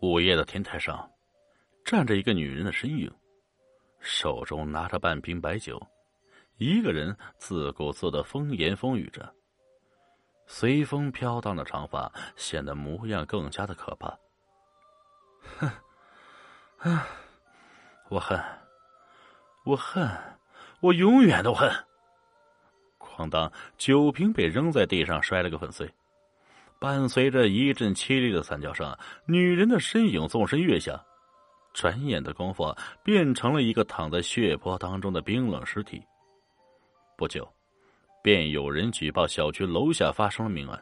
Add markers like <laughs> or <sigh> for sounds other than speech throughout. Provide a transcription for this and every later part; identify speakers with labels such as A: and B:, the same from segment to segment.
A: 午夜的天台上，站着一个女人的身影，手中拿着半瓶白酒，一个人自顾自的风言风语着。随风飘荡的长发显得模样更加的可怕。哼，<laughs> 啊，我恨，我恨，我永远都恨。哐当，酒瓶被扔在地上，摔了个粉碎。伴随着一阵凄厉的惨叫声，女人的身影纵身跃下，转眼的功夫变成了一个躺在血泊当中的冰冷尸体。不久，便有人举报小区楼下发生了命案，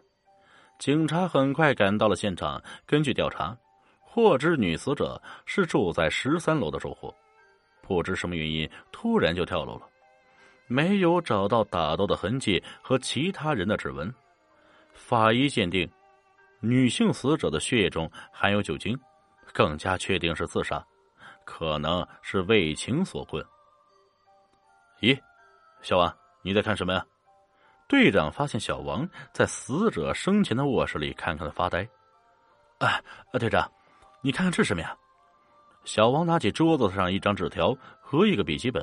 A: 警察很快赶到了现场。根据调查，获知女死者是住在十三楼的住户，不知什么原因突然就跳楼了，没有找到打斗的痕迹和其他人的指纹。法医鉴定，女性死者的血液中含有酒精，更加确定是自杀，可能是为情所困。咦，小王，你在看什么呀？队长发现小王在死者生前的卧室里看看的发呆。哎，队长，你看看这是什么呀？小王拿起桌子上一张纸条和一个笔记本。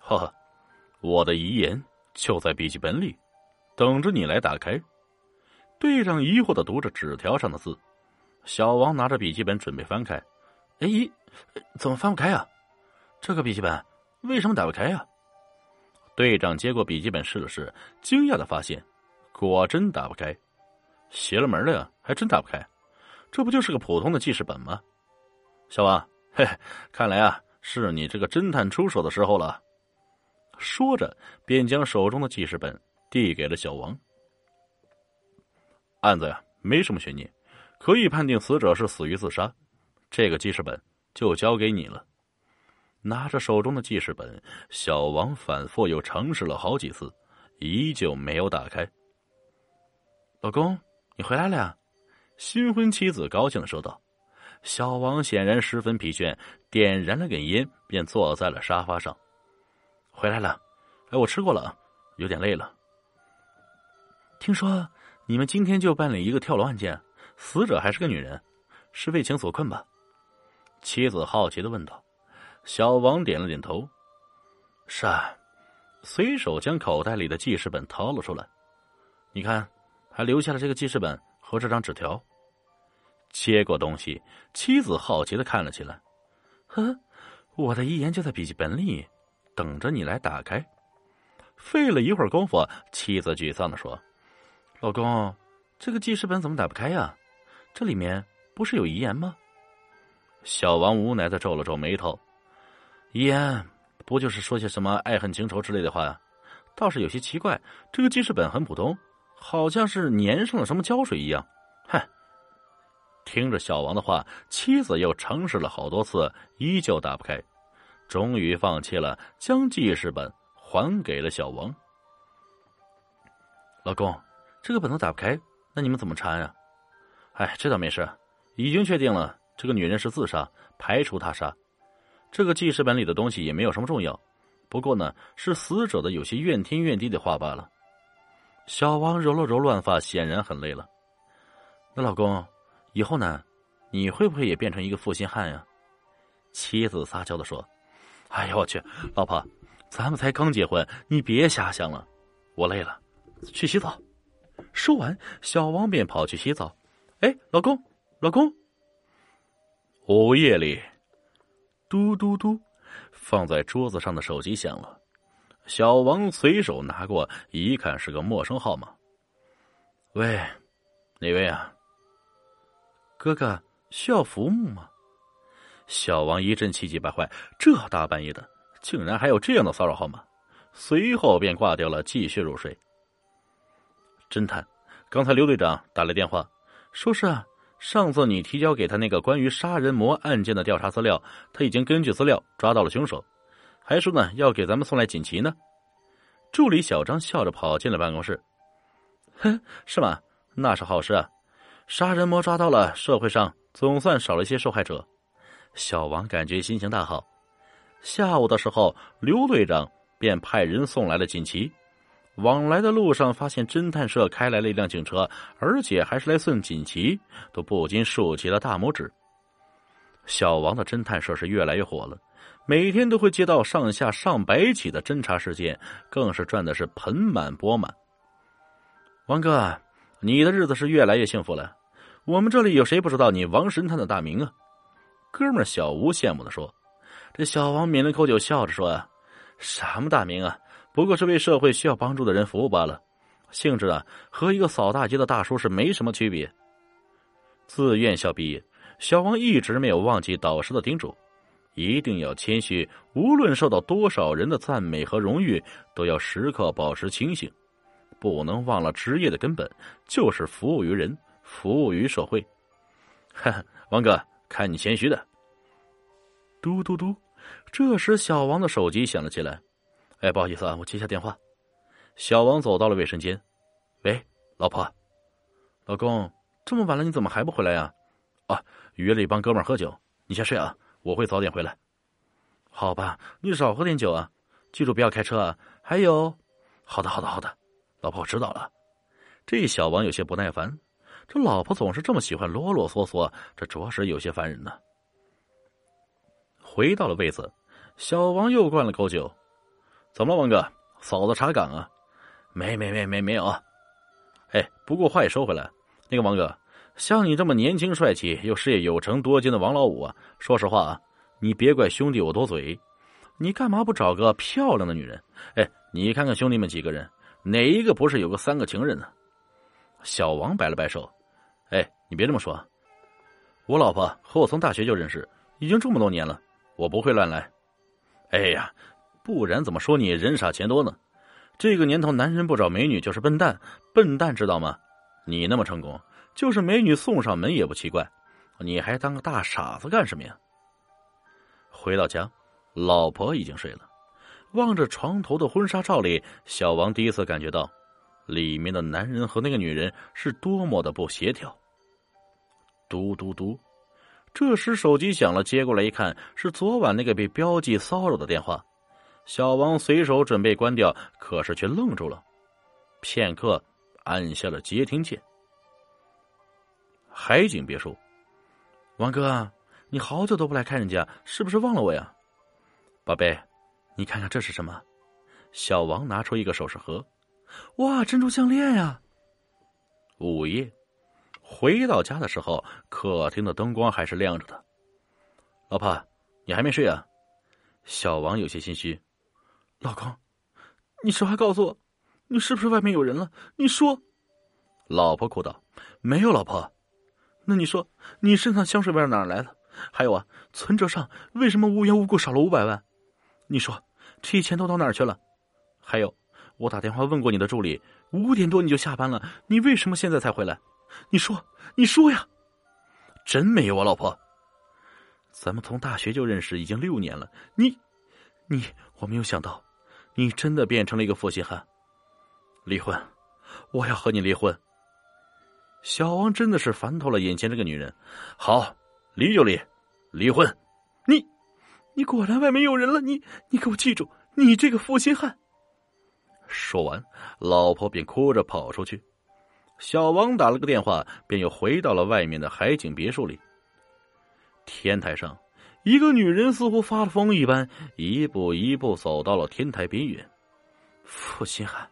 A: 呵呵，我的遗言就在笔记本里，等着你来打开。队长疑惑的读着纸条上的字，小王拿着笔记本准备翻开，哎，怎么翻不开啊？这个笔记本为什么打不开呀？队长接过笔记本试了试，惊讶的发现，果真打不开，邪了门了呀，还真打不开，这不就是个普通的记事本吗？小王，嘿，看来啊，是你这个侦探出手的时候了。说着，便将手中的记事本递给了小王。案子呀，没什么悬念，可以判定死者是死于自杀。这个记事本就交给你了。拿着手中的记事本，小王反复又尝试了好几次，依旧没有打开。老公，你回来了呀！新婚妻子高兴的说道。小王显然十分疲倦，点燃了根烟，便坐在了沙发上。回来了，哎，我吃过了，有点累了。听说。你们今天就办理一个跳楼案件，死者还是个女人，是为情所困吧？妻子好奇的问道。小王点了点头：“是啊。”随手将口袋里的记事本掏了出来，你看，还留下了这个记事本和这张纸条。接过东西，妻子好奇的看了起来：“呵，我的遗言就在笔记本里，等着你来打开。”费了一会儿功夫，妻子沮丧的说。老公，这个记事本怎么打不开呀？这里面不是有遗言吗？小王无奈的皱了皱眉头。遗言不就是说些什么爱恨情仇之类的话呀？倒是有些奇怪，这个记事本很普通，好像是粘上了什么胶水一样。哼！听着小王的话，妻子又尝试了好多次，依旧打不开，终于放弃了，将记事本还给了小王。老公。这个本子打不开，那你们怎么查呀？哎，这倒没事，已经确定了，这个女人是自杀，排除他杀。这个记事本里的东西也没有什么重要，不过呢，是死者的有些怨天怨地的话罢了。小王揉了揉乱发，显然很累了。那老公，以后呢，你会不会也变成一个负心汉呀？妻子撒娇的说：“哎呦我去，老婆，咱们才刚结婚，你别瞎想了。我累了，去洗澡。”说完，小王便跑去洗澡。哎，老公，老公！午夜里，嘟嘟嘟，放在桌子上的手机响了。小王随手拿过，一看是个陌生号码。喂，哪位啊？哥哥，需要服务吗？小王一阵气急败坏，这大半夜的，竟然还有这样的骚扰号码！随后便挂掉了，继续入睡。侦探，刚才刘队长打来电话，说是啊，上次你提交给他那个关于杀人魔案件的调查资料，他已经根据资料抓到了凶手，还说呢要给咱们送来锦旗呢。助理小张笑着跑进了办公室，哼，是吗？那是好事啊，杀人魔抓到了，社会上总算少了一些受害者。小王感觉心情大好。下午的时候，刘队长便派人送来了锦旗。往来的路上，发现侦探社开来了一辆警车，而且还是来送锦旗，都不禁竖起了大拇指。小王的侦探社是越来越火了，每天都会接到上下上百起的侦查事件，更是赚的是盆满钵满。王哥，你的日子是越来越幸福了。我们这里有谁不知道你王神探的大名啊？哥们小吴羡慕的说。这小王抿了口酒，笑着说：“什么大名啊？不过是为社会需要帮助的人服务罢了，性质啊，和一个扫大街的大叔是没什么区别。”自院校毕业。小王一直没有忘记导师的叮嘱，一定要谦虚，无论受到多少人的赞美和荣誉，都要时刻保持清醒，不能忘了职业的根本就是服务于人，服务于社会。哈哈，王哥，看你谦虚的。嘟嘟嘟，这时小王的手机响了起来。哎，不好意思啊，我接下电话。小王走到了卫生间。喂，老婆，老公，这么晚了，你怎么还不回来呀？啊。约了一帮哥们喝酒，你先睡啊，我会早点回来。好吧，你少喝点酒啊，记住不要开车啊。还有，好的，好的，好的，老婆我知道了。这小王有些不耐烦，这老婆总是这么喜欢啰啰嗦嗦，这着实有些烦人呢。回到了位子，小王又灌了口酒。怎么了，王哥？嫂子查岗啊？没没没没没有。哎，不过话也说回来，那个王哥。像你这么年轻帅气又事业有成多金的王老五啊，说实话啊，你别怪兄弟我多嘴，你干嘛不找个漂亮的女人？哎，你看看兄弟们几个人，哪一个不是有个三个情人呢？小王摆了摆手，哎，你别这么说，我老婆和我从大学就认识，已经这么多年了，我不会乱来。哎呀，不然怎么说你人傻钱多呢？这个年头，男人不找美女就是笨蛋，笨蛋知道吗？你那么成功。就是美女送上门也不奇怪，你还当个大傻子干什么呀？回到家，老婆已经睡了，望着床头的婚纱照里，小王第一次感觉到，里面的男人和那个女人是多么的不协调。嘟嘟嘟，这时手机响了，接过来一看，是昨晚那个被标记骚扰的电话。小王随手准备关掉，可是却愣住了，片刻，按下了接听键。海景别墅，王哥，你好久都不来看人家，是不是忘了我呀？宝贝，你看看这是什么？小王拿出一个首饰盒，哇，珍珠项链呀！午夜回到家的时候，客厅的灯光还是亮着的。老婆，你还没睡啊？小王有些心虚。老公，你实话告诉我，你是不是外面有人了？你说。老婆哭道：“没有，老婆。”那你说，你身上香水味哪来的？还有啊，存折上为什么无缘无故少了五百万？你说这些钱都到哪儿去了？还有，我打电话问过你的助理，五点多你就下班了，你为什么现在才回来？你说，你说呀！真没有啊，老婆。咱们从大学就认识，已经六年了。你，你，我没有想到，你真的变成了一个负心汉。离婚，我要和你离婚。小王真的是烦透了眼前这个女人，好，离就离，离婚。你，你果然外面有人了。你，你给我记住，你这个负心汉。说完，老婆便哭着跑出去。小王打了个电话，便又回到了外面的海景别墅里。天台上，一个女人似乎发了疯一般，一步一步走到了天台边缘。负心汉，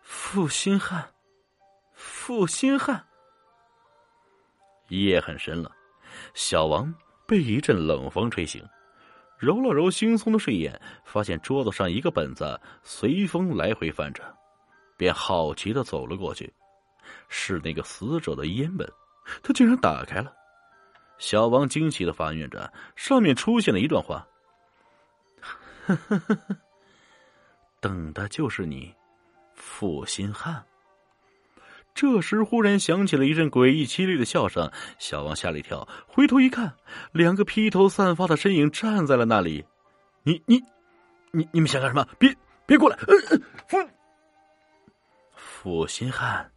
A: 负心汉。负心汉。夜很深了，小王被一阵冷风吹醒，揉了揉惺忪的睡眼，发现桌子上一个本子随风来回翻着，便好奇的走了过去，是那个死者的烟本，他竟然打开了。小王惊奇的发现着，上面出现了一段话：“ <laughs> 等的就是你，负心汉。”这时，忽然响起了一阵诡异凄厉的笑声，小王吓了一跳，回头一看，两个披头散发的身影站在了那里。你、你、你、你们想干什么？别、别过来！负负心汉，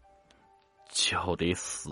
A: 就得死。